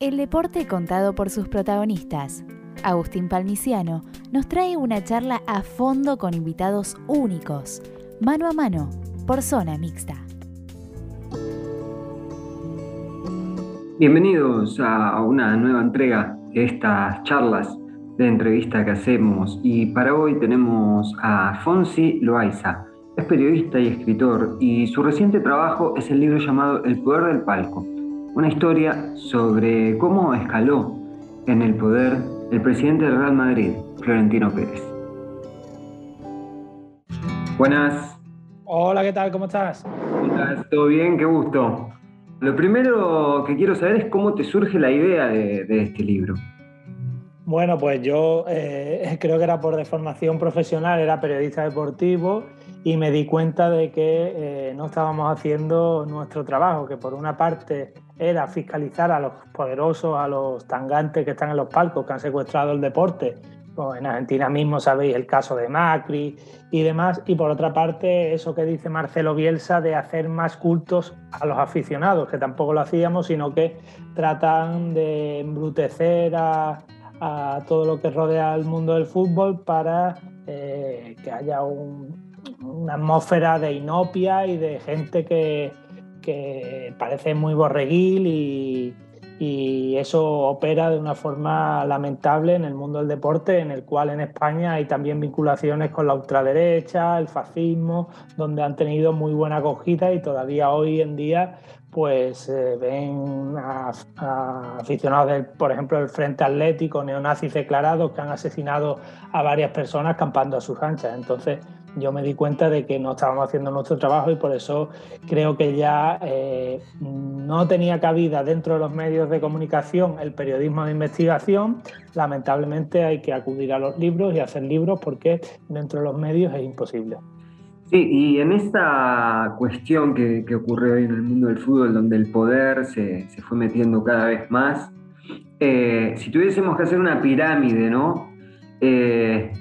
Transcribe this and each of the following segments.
El deporte contado por sus protagonistas. Agustín Palmiciano nos trae una charla a fondo con invitados únicos, mano a mano, por zona mixta. Bienvenidos a una nueva entrega de estas charlas de entrevista que hacemos y para hoy tenemos a Fonsi Loaiza. Es periodista y escritor y su reciente trabajo es el libro llamado El Poder del Palco una historia sobre cómo escaló en el poder el presidente del Real Madrid, Florentino Pérez. Buenas. Hola, ¿qué tal? ¿Cómo estás? ¿Cómo estás? ¿Todo bien? Qué gusto. Lo primero que quiero saber es cómo te surge la idea de, este libro. Bueno, pues yo eh, creo que era por deformación profesional, era periodista deportivo y me di cuenta de que eh, no estábamos haciendo nuestro trabajo, que por una parte era fiscalizar a los poderosos, a los tangantes que están en los palcos, que han secuestrado el deporte. Pues en Argentina mismo sabéis el caso de Macri y demás. Y por otra parte, eso que dice Marcelo Bielsa de hacer más cultos a los aficionados, que tampoco lo hacíamos, sino que tratan de embrutecer a, todo lo que rodea el mundo del fútbol para eh, que haya un, una atmósfera de inopia y de gente que, parece muy borreguil y, eso opera de una forma lamentable en el mundo del deporte, en el cual en España hay también vinculaciones con la ultraderecha, el fascismo, donde han tenido muy buena acogida y todavía hoy en día pues eh, ven aficionados, por ejemplo, del Frente Atlético, neonazis declarados que han asesinado a varias personas campando a sus anchas. Entonces, yo me di cuenta de que no estábamos haciendo nuestro trabajo y por eso creo que ya eh, no tenía cabida dentro de los medios de comunicación el periodismo de investigación. Lamentablemente hay que acudir a los libros y hacer libros porque dentro de los medios es imposible. Sí, y en esta cuestión que, ocurre hoy en el mundo del fútbol, donde el poder se, fue metiendo cada vez más, eh, si tuviésemos que hacer una pirámide, ¿no? Eh,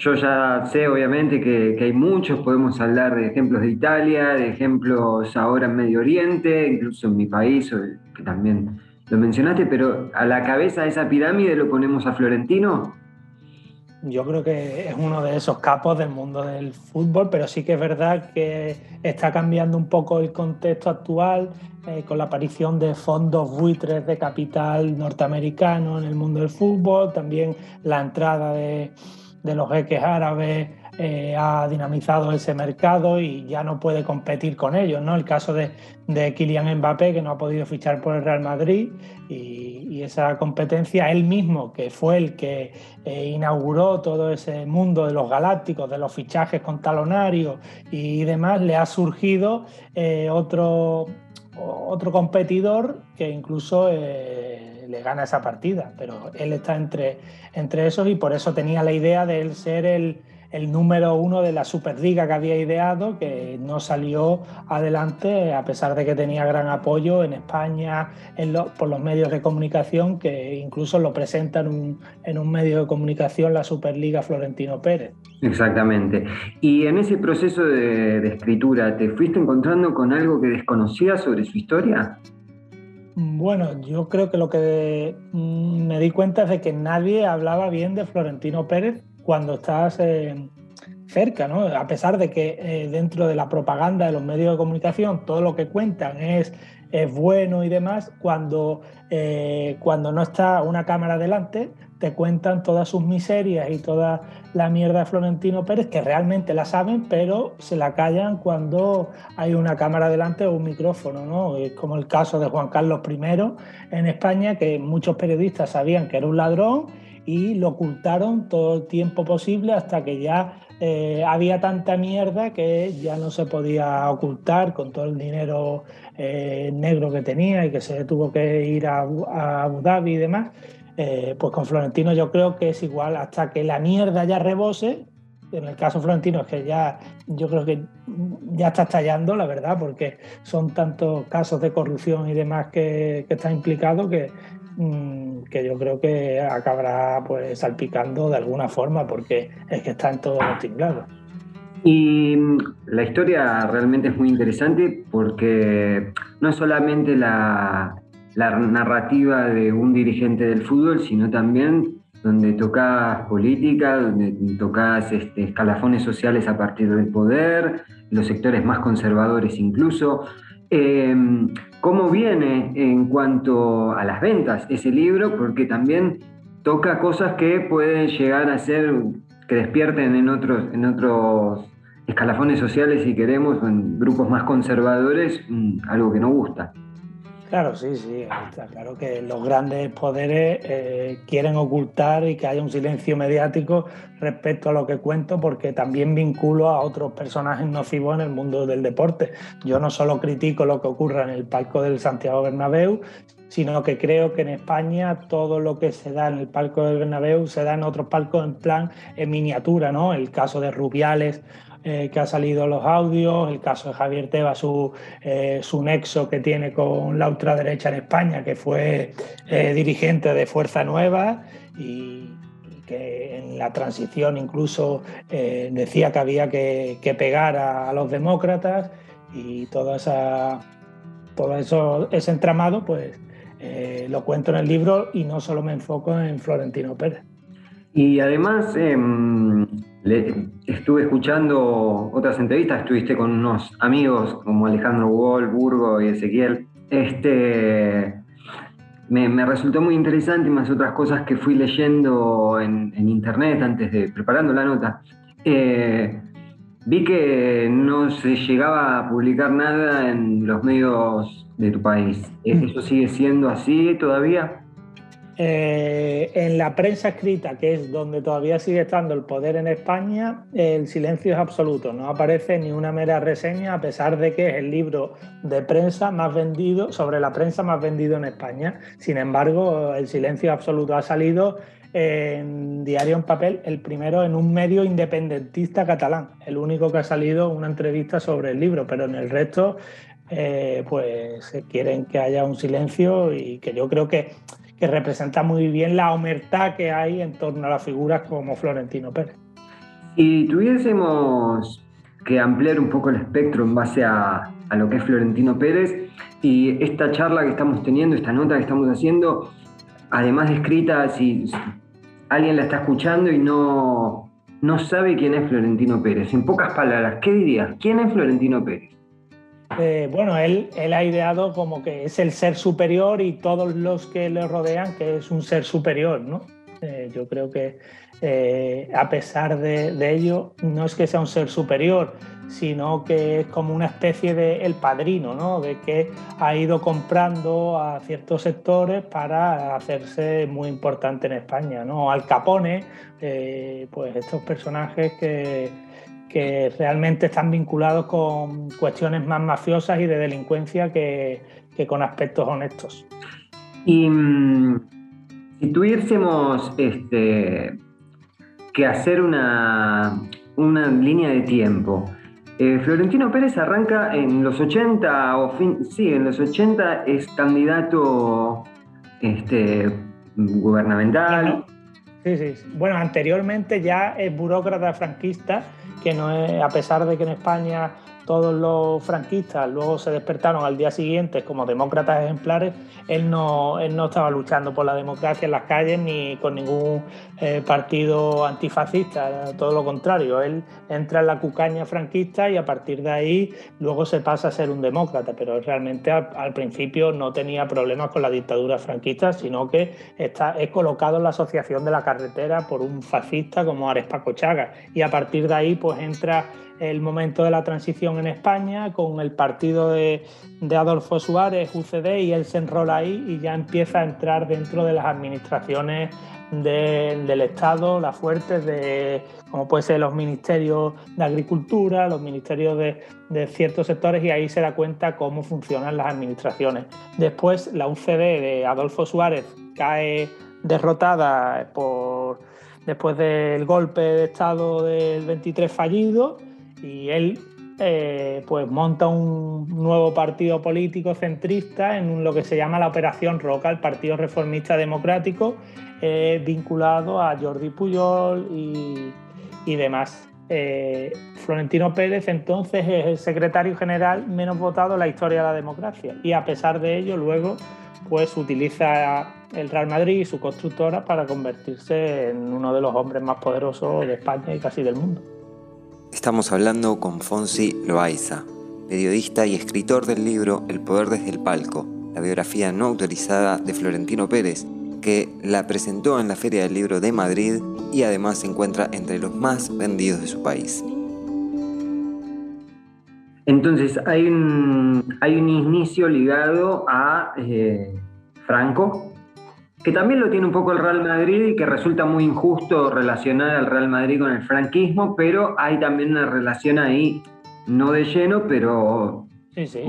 yo ya sé, obviamente, que, hay muchos, podemos hablar de ejemplos de Italia, de ejemplos ahora en Medio Oriente, incluso en mi país, que también lo mencionaste, pero a la cabeza de esa pirámide lo ponemos a Florentino. Yo creo que es uno de esos capos del mundo del fútbol, pero sí que es verdad que está cambiando un poco el contexto actual eh, con la aparición de fondos buitres de capital norteamericano en el mundo del fútbol, también la entrada de, de los jeques árabes eh, ha dinamizado ese mercado y ya no puede competir con ellos. ¿no? El caso de, de Kylian Mbappé, que no ha podido fichar por el Real Madrid, y, esa competencia, él mismo, que fue el que eh, inauguró todo ese mundo de los galácticos, de los fichajes con talonarios y demás, le ha surgido eh, otro, otro competidor que incluso le gana esa partida, pero él está entre, entre esos y por eso tenía la idea de él ser el el número uno de la Superliga que había ideado, que no salió adelante a pesar de que tenía gran apoyo en España por los medios de comunicación, que incluso lo presentan en un medio de comunicación la Superliga Florentino Pérez. Exactamente. Y en ese proceso de, de escritura, ¿te fuiste encontrando con algo que desconocías sobre su historia? Bueno, yo creo que lo que me di cuenta es de que nadie hablaba bien de Florentino Pérez cuando estás eh, cerca, ¿no? A pesar de que eh, dentro de la propaganda de los medios de comunicación todo lo que cuentan es, es bueno y demás, cuando, eh, cuando no está una cámara delante, te cuentan todas sus miserias y toda la mierda de Florentino Pérez, que realmente la saben, pero se la callan cuando hay una cámara delante o un micrófono, ¿no? Es como el caso de Juan Carlos I en España, que muchos periodistas sabían que era un ladrón y lo ocultaron todo el tiempo posible hasta que ya eh, había tanta mierda que ya no se podía ocultar con todo el dinero eh, negro que tenía y que se tuvo que ir a, Abu Dhabi y demás. Eh, pues con Florentino yo creo que es igual hasta que la mierda ya rebose. En el caso Florentino es que ya yo creo que ya está estallando, la verdad, porque son tantos casos de corrupción y demás que, que está implicado que, Mm, que yo creo que acabará pues salpicando de alguna forma porque es que está en todos los tinglados. Y mm, la historia realmente es muy interesante porque no es solamente la, la narrativa de un dirigente del fútbol, sino también donde tocas política, donde tocas este, escalafones sociales a partir del poder, los sectores más conservadores incluso. Em, ¿Cómo viene en cuanto a las ventas ese libro? Porque también toca cosas que pueden llegar a ser, que despierten en otros, en otros escalafones sociales, si queremos, en grupos más conservadores, mm, algo que no gusta. Claro, sí, sí, está claro que los grandes poderes eh, quieren ocultar y que haya un silencio mediático respecto a lo que cuento porque también vinculo a otros personajes nocivos en el mundo del deporte. Yo no solo critico lo que ocurra en el palco del Santiago Bernabéu, sino que creo que en España todo lo que se da en el palco del Bernabéu se da en otros palcos en plan en miniatura, ¿no? El caso de Rubiales eh, que ha salido los audios, el caso de Javier Teba, su, eh, su nexo que tiene con la ultraderecha en España, que fue eh, dirigente de Fuerza Nueva y, que en la transición incluso decía que había que, pegar a, los demócratas y todo, esa, todo eso, ese entramado, pues lo cuento en el libro y no solo me enfoco en Florentino Pérez. Y además, estuve escuchando otras entrevistas, estuviste con unos amigos como Alejandro Wall, Burgo y Ezequiel. Este, me, resultó muy interesante y más otras cosas que fui leyendo en, internet antes de preparando la nota. Eh, vi que no se llegaba a publicar nada en los medios de tu país. Mm. ¿Eso sigue siendo así todavía? Eh, en la prensa escrita, que es donde todavía sigue estando el poder en España, el silencio es absoluto. No aparece ni una mera reseña, a pesar de que es el libro de prensa más vendido, sobre la prensa más vendido en España. Sin embargo, el silencio absoluto ha salido en Diario en Papel, el primero en un medio independentista catalán, el único que ha salido una entrevista sobre el libro, pero en el resto, eh, pues quieren que haya un silencio y que yo creo que que representa muy bien la omertad que hay en torno a las figuras como Florentino Pérez. Si tuviésemos que ampliar un poco el espectro en base a, lo que es Florentino Pérez y esta charla que estamos teniendo, esta nota que estamos haciendo, además de escrita, si alguien la está escuchando y no, no sabe quién es Florentino Pérez, en pocas palabras, ¿qué dirías? ¿Quién es Florentino Pérez? Eh, bueno, él, ha ideado como que es el ser superior y todos los que le rodean que es un ser superior, ¿no? Eh, yo creo que eh, a pesar de, ello, no es que sea un ser superior, sino que es como una especie de el padrino, ¿no? De que ha ido comprando a ciertos sectores para hacerse muy importante en España, ¿no? Al Capone, pues estos personajes que que realmente están vinculados con cuestiones más mafiosas y de delincuencia que, con aspectos honestos. Y mm, si tuviésemos este, que hacer una, una línea de tiempo, eh, Florentino Pérez arranca en los 80, o fin, sí, en los 80 es candidato este, gubernamental. Sí, sí. Bueno, anteriormente ya es burócrata franquista que no es, a pesar de que en España todos los franquistas luego se despertaron al día siguiente como demócratas ejemplares, él no, él no estaba luchando por la democracia en las calles ni con ningún eh, partido antifascista, todo lo contrario, él entra en la cucaña franquista y a partir de ahí luego se pasa a ser un demócrata, pero realmente al, principio no tenía problemas con la dictadura franquista, sino que está, es colocado en la asociación de la carretera por un fascista como Ares Paco Chagas y a partir de ahí pues entra el momento de la transición en España con el partido de, Adolfo Suárez, UCD, y él se enrola ahí y ya empieza a entrar dentro de las administraciones del Estado, las fuertes, de, como puede ser los ministerios de Agricultura, los ministerios de, de, ciertos sectores, y ahí se da cuenta cómo funcionan las administraciones. Después, la UCD de Adolfo Suárez cae derrotada por, después del golpe de Estado del 23 fallido y él eh, pues monta un nuevo partido político centrista en lo que se llama la Operación Roca, el Partido Reformista Democrático, eh, vinculado a Jordi Puyol y, demás. Eh, Florentino Pérez entonces es el secretario general menos votado en la historia de la democracia y a pesar de ello luego pues utiliza el Real Madrid y su constructora para convertirse en uno de los hombres más poderosos de España y casi del mundo. Estamos hablando con Fonsi Loaiza, periodista y escritor del libro El poder desde el palco, la biografía no autorizada de Florentino Pérez, que la presentó en la Feria del Libro de Madrid y además se encuentra entre los más vendidos de su país. Entonces, hay un, hay un inicio ligado a eh, Franco, que también lo tiene un poco el Real Madrid y que resulta muy injusto relacionar al Real Madrid con el franquismo, pero hay también una relación ahí, no de lleno, pero... Sí, sí.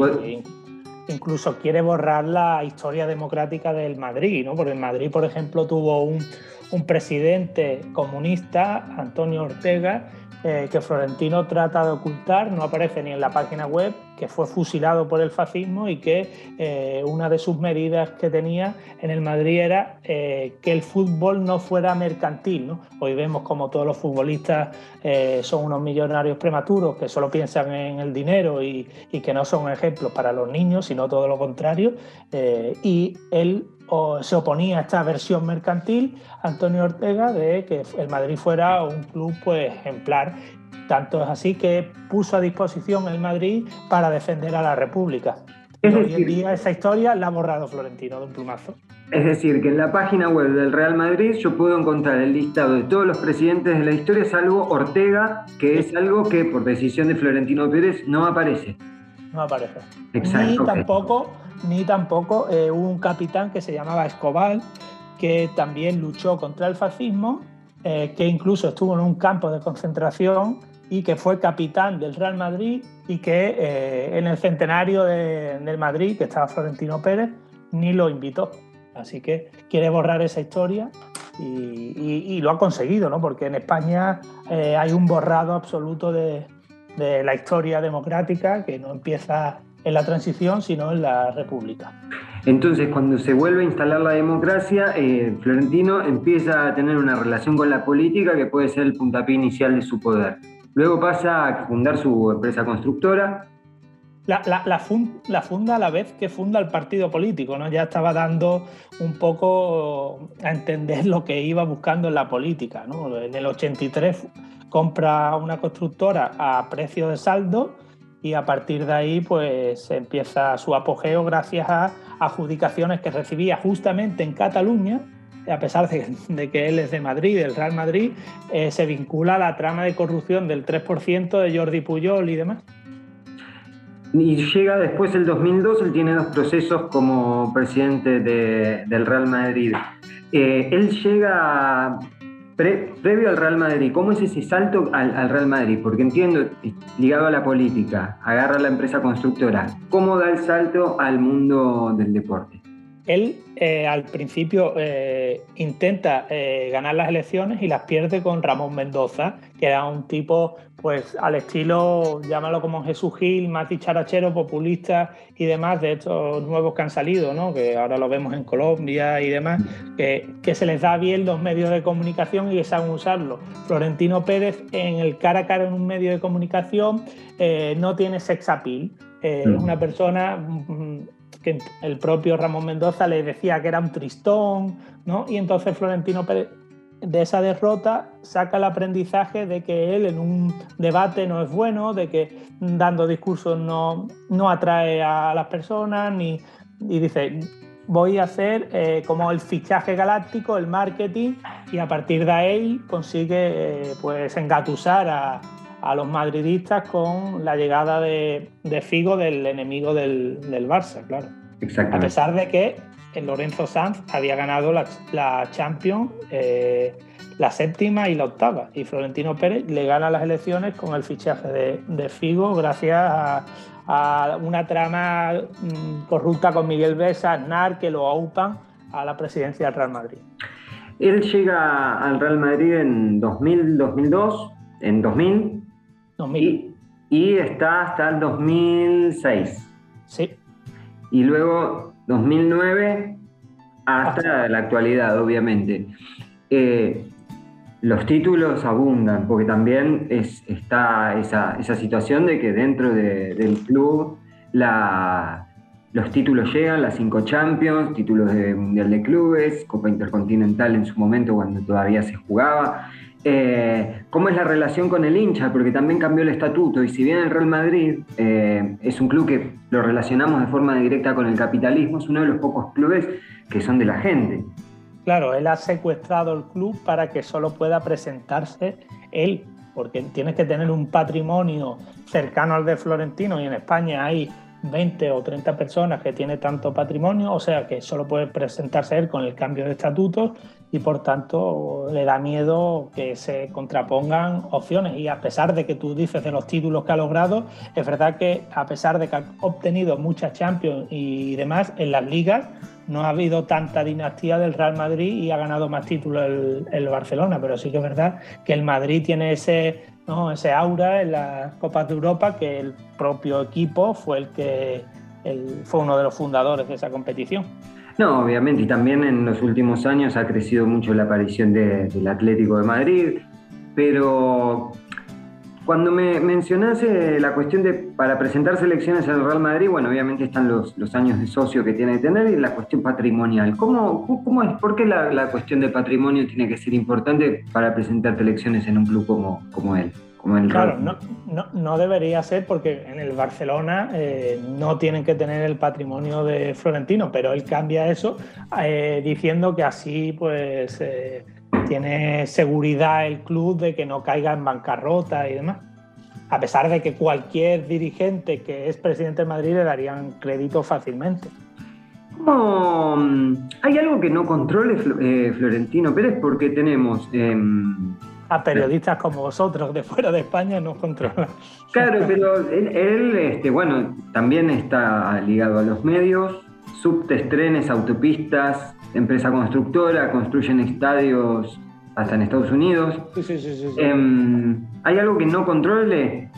Incluso quiere borrar la historia democrática del Madrid, ¿no? Porque el Madrid, por ejemplo, tuvo un, un presidente comunista, Antonio Ortega, eh, que Florentino trata de ocultar, no aparece ni en la página web, que fue fusilado por el fascismo y que eh, una de sus medidas que tenía en el Madrid era eh, que el fútbol no fuera mercantil. Hoy vemos como todos los futbolistas son unos millonarios prematuros que solo piensan en el dinero y, y, que no son ejemplos para los niños, sino todo lo contrario. y él se oponía a esta versión mercantil, Antonio Ortega, de que el Madrid fuera un club pues, ejemplar. Tanto es así que puso a disposición el Madrid para defender a la República. y hoy en día esa historia la ha borrado Florentino de un plumazo. Es decir, que en la página web del Real Madrid yo puedo encontrar el listado de todos los presidentes de la historia, salvo Ortega, que es algo que por decisión de Florentino Pérez no aparece. No aparece. Exacto. Ni tampoco ni tampoco eh, un capitán que se llamaba Escobar, que también luchó contra el fascismo, eh, que incluso estuvo en un campo de concentración y que fue capitán del Real Madrid y que eh, en el centenario del Madrid, que estaba Florentino Pérez, ni lo invitó. Así que quiere borrar esa historia y, lo ha conseguido, ¿no? porque en España hay un borrado absoluto de la historia democrática que no empieza en la transición, sino en la república. Entonces, cuando se vuelve a instalar la democracia, eh, Florentino empieza a tener una relación con la política que puede ser el puntapié inicial de su poder. Luego pasa a fundar su empresa constructora. La, la, funda a la vez que funda el partido político, ¿no? Ya estaba dando un poco a entender lo que iba buscando en la política, ¿no? En el 83 compra una constructora a precio de saldo y a partir de ahí pues empieza su apogeo gracias a adjudicaciones que recibía justamente en Cataluña, a pesar de, que él es de Madrid, del Real Madrid, eh, se vincula a la trama de corrupción del 3% de Jordi Puyol y demás. Y llega después el 2002, él tiene dos procesos como presidente del Real Madrid. Eh, él llega previo al Real Madrid, ¿cómo es ese salto al, Real Madrid? Porque entiendo, ligado a la política, agarra la empresa constructora, ¿cómo da el salto al mundo del deporte? Él eh, al principio eh, intenta eh, ganar las elecciones y las pierde con Ramón Mendoza, que era un tipo pues al estilo, llámalo como Jesús Gil, más dicharachero, populista y demás, de estos nuevos que han salido, ¿no? que ahora lo vemos en Colombia y demás, que, que se les da bien los medios de comunicación y que saben usarlo. Florentino Pérez en el cara a cara en un medio de comunicación no tiene sex appeal, es una persona mm, que el propio Ramón Mendoza le decía que era un tristón, ¿no? y entonces Florentino Pérez de esa derrota saca el aprendizaje de que él en un debate no es bueno, de que dando discursos no, no atrae a las personas, ni, y dice, voy a hacer eh, como el fichaje galáctico, el marketing, y a partir de ahí consigue eh, pues engatusar a, a, los madridistas con la llegada de, de Figo del enemigo del, del Barça, claro. A pesar de que Lorenzo Sanz había ganado la, la Champions, eh, la séptima y la octava. Y Florentino Pérez le gana las elecciones con el fichaje de, Figo gracias a, una trama mm, corrupta con Miguel Besa, Aznar, que lo aupan a la presidencia del Real Madrid. Él llega al Real Madrid en 2000, 2002, en 2000. 2000. Y, y está hasta el 2006. Sí. Y luego 2009 hasta la actualidad, obviamente. Eh, los títulos abundan, porque también es, está esa, situación de que dentro del club la, los títulos llegan, las cinco Champions, títulos de Mundial de Clubes, Copa Intercontinental en su momento cuando todavía se jugaba. Eh, ¿Cómo es la relación con el hincha? Porque también cambió el estatuto y si bien el Real Madrid eh, es un club que lo relacionamos de forma directa con el capitalismo, es uno de los pocos clubes que son de la gente. Claro, él ha secuestrado el club para que solo pueda presentarse él, porque tienes que tener un patrimonio cercano al de Florentino y en España hay 20 o 30 personas que tienen tanto patrimonio, o sea que solo puede presentarse él con el cambio de estatutos y por tanto le da miedo que se contrapongan opciones. Y a pesar de que tú dices de los títulos que ha logrado, es verdad que a pesar de que ha obtenido muchas Champions y demás, en las ligas no ha habido tanta dinastía del Real Madrid y ha ganado más títulos el, el Barcelona, pero sí que es verdad que el Madrid tiene ese ese aura en las Copas de Europa que el propio equipo fue el que fue uno de los fundadores de esa competición. No, obviamente, y también en los últimos años ha crecido mucho la aparición del Atlético de Madrid, pero cuando me mencionaste la cuestión de para presentar selecciones al Real Madrid, bueno, obviamente están los, los, años de socio que tiene que tener y la cuestión patrimonial. ¿Cómo, cómo es? ¿Por qué la, la, cuestión de patrimonio tiene que ser importante para presentar selecciones en un club como, como él? Como el claro, no, no, no, debería ser porque en el Barcelona eh, no tienen que tener el patrimonio de Florentino, pero él cambia eso eh, diciendo que así pues... Eh, tiene seguridad el club de que no caiga en bancarrota y demás. A pesar de que cualquier dirigente que es presidente de Madrid le darían crédito fácilmente. Mm, hay algo que no controle eh, Florentino Pérez porque tenemos... Em, a periodistas como vosotros de fuera de España no controlan. Claro, pero él, este, bueno, también está ligado a los medios, subtes, trenes, autopistas, empresa constructora, construyen estadios hasta en Estados Unidos. Sí, sí, sí, em, ¿Hay algo que no controle?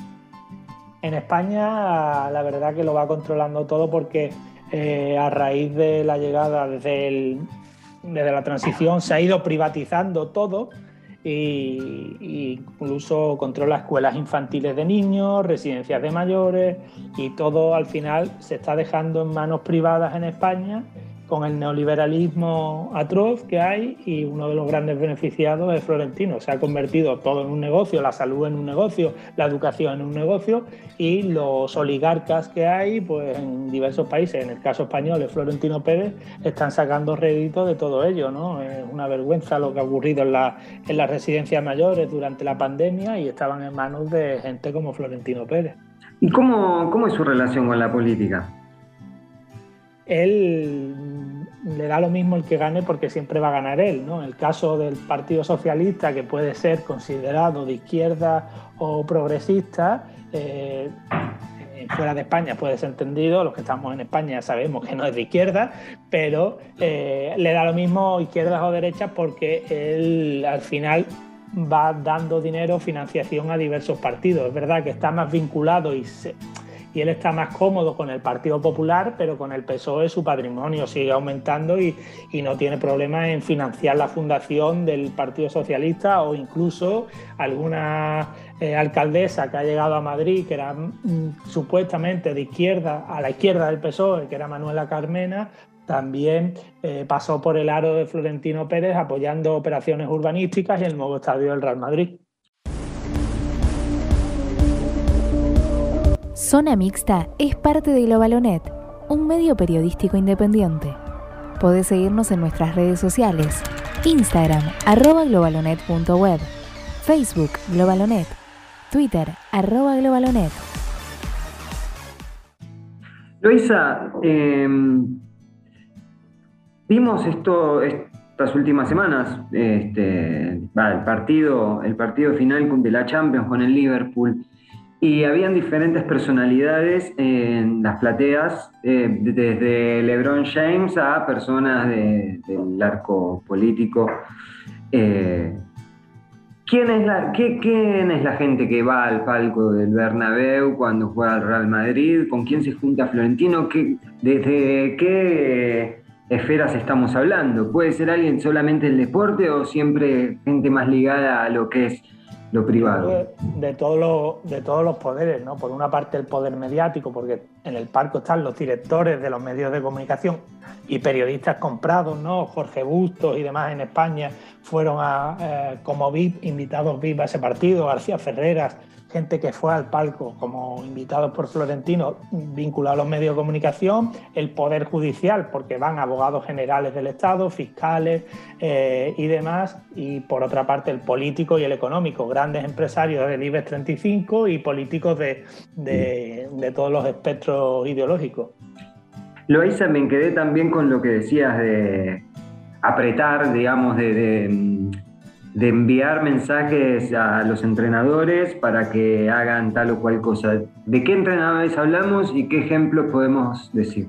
En España la verdad que lo va controlando todo porque eh, a raíz de la llegada desde, desde la transición se ha ido privatizando todo e incluso controla escuelas infantiles de niños, residencias de mayores y todo al final se está dejando en manos privadas en España con el neoliberalismo atroz que hay y uno de los grandes beneficiados es Florentino. Se ha convertido todo en un negocio, la salud en un negocio, la educación en un negocio y los oligarcas que hay pues, en diversos países, en el caso español es Florentino Pérez, están sacando rédito de todo ello. ¿no? Es una vergüenza lo que ha ocurrido en, la, en las residencias mayores durante la pandemia y estaban en manos de gente como Florentino Pérez. ¿Y cómo, cómo es su relación con la política? Él le da lo mismo el que gane porque siempre va a ganar él. ¿no? El caso del Partido Socialista, que puede ser considerado de izquierda o progresista, eh, fuera de España puede ser entendido, los que estamos en España sabemos que no es de izquierda, pero eh, le da lo mismo izquierdas o derechas porque él al final va dando dinero, financiación a diversos partidos. Es verdad que está más vinculado y se, y él está más cómodo con el Partido Popular, pero con el PSOE su patrimonio sigue aumentando y, no tiene problema en financiar la fundación del Partido Socialista o incluso alguna eh, alcaldesa que ha llegado a Madrid, que era mm, supuestamente de izquierda, a la izquierda del PSOE, que era Manuela Carmena, también eh, pasó por el aro de Florentino Pérez apoyando operaciones urbanísticas y el nuevo estadio del Real Madrid. Zona Mixta es parte de Globalonet, un medio periodístico independiente. Podés seguirnos en nuestras redes sociales, Instagram, arroba globalonet.web, Facebook, Globalonet, Twitter, arroba globalonet. Luisa, em, vimos esto estas últimas semanas, este, el, partido, el partido final de la Champions con el Liverpool. Y habían diferentes personalidades en las plateas, eh, desde LeBron James a personas del arco político. Eh, ¿quién, es la, ¿Quién es la gente que va al palco del Bernabéu cuando juega el Real Madrid? ¿Con quién se junta Florentino? ¿Desde qué esferas estamos hablando? ¿Puede ser alguien solamente del deporte o siempre gente más ligada a lo que es lo privado. De, todos los, de todos los poderes, ¿no? Por una parte el poder mediático, porque en el parco están los directores de los medios de comunicación y periodistas comprados, ¿no? Jorge Bustos y demás en España fueron a, eh, como VIP, invitados VIP a ese partido, García Ferreras, gente que fue al palco como invitados por Florentino vinculados a los medios de comunicación, el Poder Judicial, porque van abogados generales del Estado, fiscales eh, y demás, y por otra parte el político y el económico, grandes empresarios del IBEX 35 y políticos de, de, todos los espectros ideológicos. Loisa, me quedé también con lo que decías de apretar, digamos, de enviar mensajes a los entrenadores para que hagan tal o cual cosa. ¿De qué entrenadores hablamos y qué ejemplos podemos decir?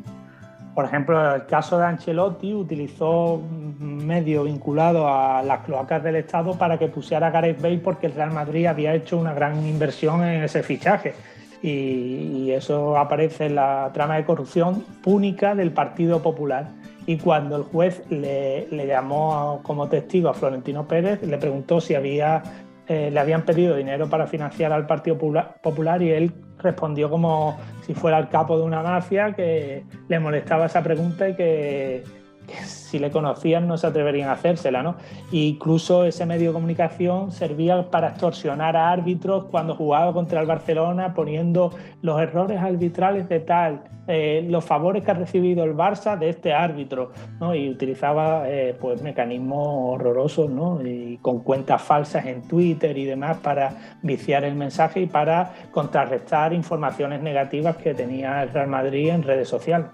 Por ejemplo, el caso de Ancelotti utilizó medio vinculado a las cloacas del Estado para que pusiera a Gareth Bale porque el Real Madrid había hecho una gran inversión en ese fichaje. Y, y eso aparece en la trama de corrupción púnica del Partido Popular y cuando el juez le, llamó como testigo a Florentino Pérez, le preguntó si había, eh, le habían pedido dinero para financiar al Partido Popular y él respondió como si fuera el capo de una mafia, que le molestaba esa pregunta y que, si le conocían no se atreverían a hacérsela. ¿no? incluso ese medio de comunicación servía para extorsionar a árbitros cuando jugaba contra el Barcelona, poniendo los errores arbitrales de tal eh, los favores que ha recibido el Barça de este árbitro, ¿no? y utilizaba eh, pues mecanismos horrorosos ¿no? y con cuentas falsas en Twitter y demás para viciar el mensaje y para contrarrestar informaciones negativas que tenía el Real Madrid en redes sociales.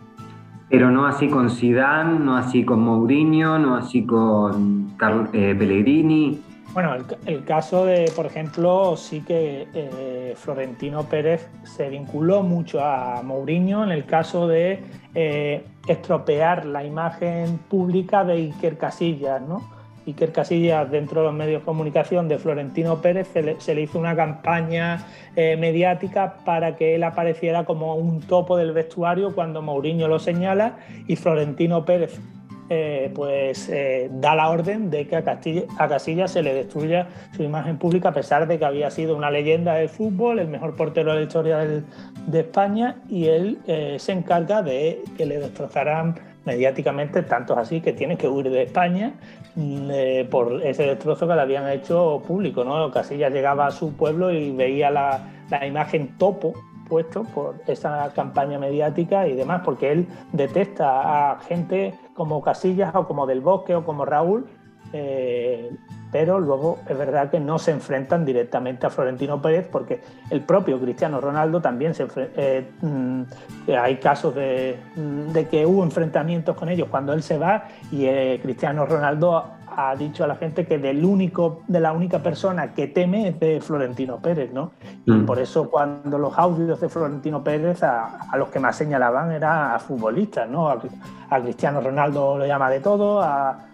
Pero no así con Zidane, no así con Mourinho, no así con eh, Pellegrini. Bueno, el, caso de, por ejemplo, sí que eh, Florentino Pérez se vinculó mucho a Mourinho en el caso de eh, estropear la imagen pública de Iker Casillas, ¿no? Iker Casillas, dentro de los medios de comunicación de Florentino Pérez, se le, hizo una campaña eh, mediática para que él apareciera como un topo del vestuario cuando Mourinho lo señala y Florentino Pérez eh, pues eh, da la orden de que a, Casillas se le destruya su imagen pública a pesar de que había sido una leyenda del fútbol, el mejor portero de la historia de España y él se encarga de que le destrozaran mediáticamente, tanto así que tiene que huir de España mm, por ese destrozo que le habían hecho público. ¿no? Casillas llegaba a su pueblo y veía la, la imagen topo puesto por esa campaña mediática y demás, porque él detesta a gente como Casillas o como Del Bosque o como Raúl, eh, pero luego es verdad que no se enfrentan directamente a Florentino Pérez porque el propio Cristiano Ronaldo también se eh, mm, hay casos de, mm, de, que hubo enfrentamientos con ellos cuando él se va y eh, Cristiano Ronaldo ha dicho a la gente que del único, de la única persona que teme es de Florentino Pérez, ¿no? Y mm. por eso cuando los audios de Florentino Pérez a, los que más señalaban era a futbolistas, ¿no? A, Cristiano Ronaldo lo llama de todo, a,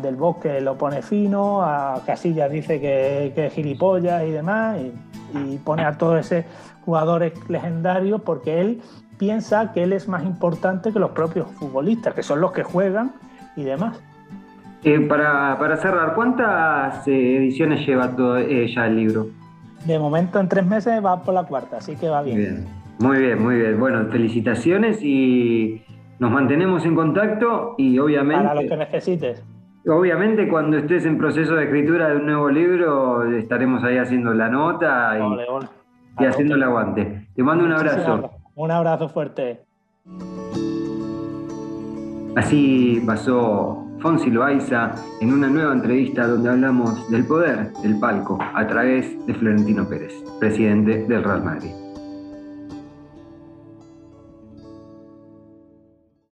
Del Bosque lo pone fino, a Casillas dice que, que es gilipollas y demás, y, y pone a todos esos jugadores legendarios porque él piensa que él es más importante que los propios futbolistas, que son los que juegan y demás. Eh, para, cerrar, ¿cuántas eh, ediciones lleva todo, eh, ya el libro? De momento en tres meses va por la cuarta, así que va bien. Muy bien, muy bien. Bueno, felicitaciones y nos mantenemos en contacto y obviamente... Para lo que necesites. Obviamente cuando estés en proceso de escritura de un nuevo libro estaremos ahí haciendo la nota y, y haciendo el aguante. Te mando un abrazo. Un abrazo fuerte. Así pasó Fonsi Loaiza en una nueva entrevista donde hablamos del poder del palco a través de Florentino Pérez, presidente del Real Madrid.